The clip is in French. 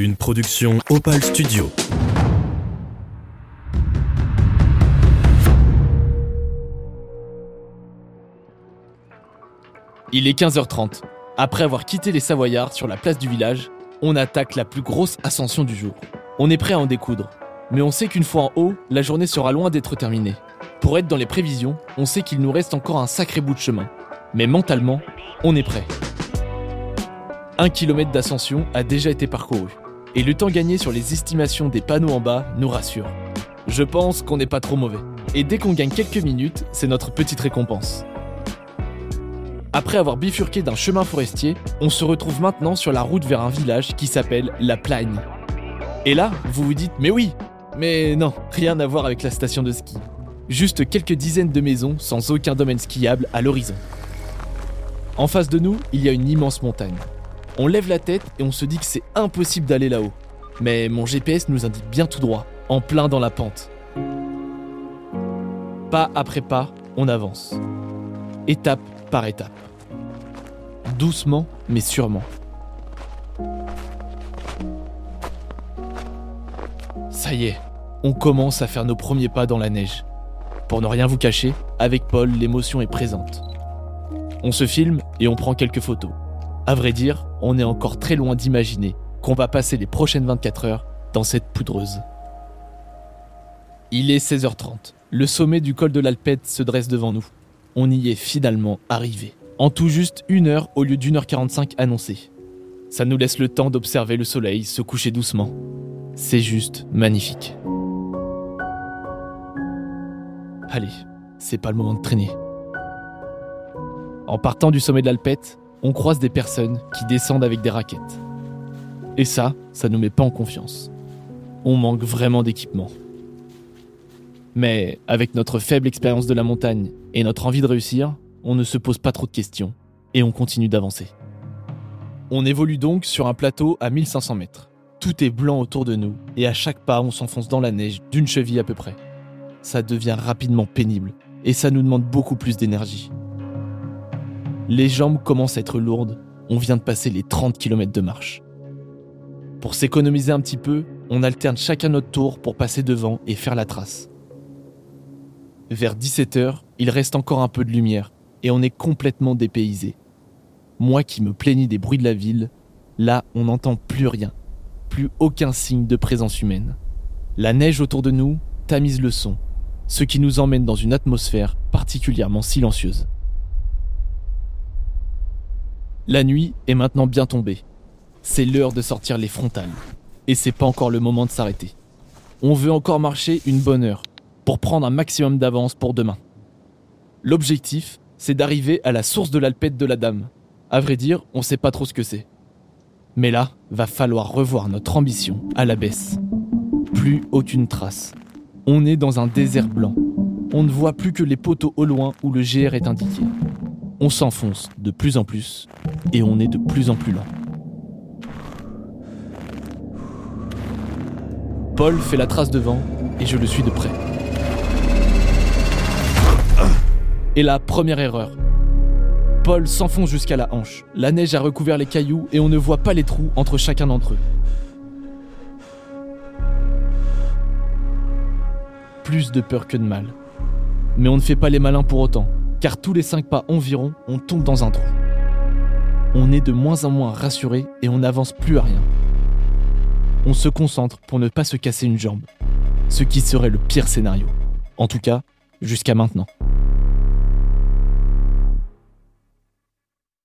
Une production Opal Studio. Il est 15h30. Après avoir quitté les Savoyards sur la place du village, on attaque la plus grosse ascension du jour. On est prêt à en découdre. Mais on sait qu'une fois en haut, la journée sera loin d'être terminée. Pour être dans les prévisions, on sait qu'il nous reste encore un sacré bout de chemin. Mais mentalement, on est prêt. Un kilomètre d'ascension a déjà été parcouru. Et le temps gagné sur les estimations des panneaux en bas nous rassure. Je pense qu'on n'est pas trop mauvais. Et dès qu'on gagne quelques minutes, c'est notre petite récompense. Après avoir bifurqué d'un chemin forestier, on se retrouve maintenant sur la route vers un village qui s'appelle La Plagne. Et là, vous vous dites, mais oui, mais non, rien à voir avec la station de ski. Juste quelques dizaines de maisons sans aucun domaine skiable à l'horizon. En face de nous, il y a une immense montagne. On lève la tête et on se dit que c'est impossible d'aller là-haut. Mais mon GPS nous indique bien tout droit, en plein dans la pente. Pas après pas, on avance. Étape par étape. Doucement, mais sûrement. Ça y est, on commence à faire nos premiers pas dans la neige. Pour ne rien vous cacher, avec Paul, l'émotion est présente. On se filme et on prend quelques photos. À vrai dire, on est encore très loin d'imaginer qu'on va passer les prochaines 24 heures dans cette poudreuse. Il est 16h30. Le sommet du col de l'Alpette se dresse devant nous. On y est finalement arrivé. En tout juste une heure au lieu d'une heure 45 annoncée. Ça nous laisse le temps d'observer le soleil se coucher doucement. C'est juste magnifique. Allez, c'est pas le moment de traîner. En partant du sommet de l'Alpette, on croise des personnes qui descendent avec des raquettes. Et ça, ça nous met pas en confiance. On manque vraiment d'équipement. Mais avec notre faible expérience de la montagne et notre envie de réussir, on ne se pose pas trop de questions et on continue d'avancer. On évolue donc sur un plateau à 1500 mètres. Tout est blanc autour de nous et à chaque pas on s'enfonce dans la neige d'une cheville à peu près. Ça devient rapidement pénible et ça nous demande beaucoup plus d'énergie. Les jambes commencent à être lourdes, on vient de passer les 30 km de marche. Pour s'économiser un petit peu, on alterne chacun notre tour pour passer devant et faire la trace. Vers 17h, il reste encore un peu de lumière et on est complètement dépaysé. Moi qui me plaignis des bruits de la ville, là on n'entend plus rien, plus aucun signe de présence humaine. La neige autour de nous tamise le son, ce qui nous emmène dans une atmosphère particulièrement silencieuse. La nuit est maintenant bien tombée. C'est l'heure de sortir les frontales. Et c'est pas encore le moment de s'arrêter. On veut encore marcher une bonne heure pour prendre un maximum d'avance pour demain. L'objectif, c'est d'arriver à la source de l'alpette de la Dame. À vrai dire, on sait pas trop ce que c'est. Mais là, va falloir revoir notre ambition à la baisse. Plus aucune trace. On est dans un désert blanc. On ne voit plus que les poteaux au loin où le GR est indiqué. On s'enfonce de plus en plus et on est de plus en plus lent. Paul fait la trace devant et je le suis de près. Et la première erreur. Paul s'enfonce jusqu'à la hanche. La neige a recouvert les cailloux et on ne voit pas les trous entre chacun d'entre eux. Plus de peur que de mal. Mais on ne fait pas les malins pour autant car tous les 5 pas environ, on tombe dans un trou. On est de moins en moins rassuré et on n'avance plus à rien. On se concentre pour ne pas se casser une jambe, ce qui serait le pire scénario. En tout cas, jusqu'à maintenant.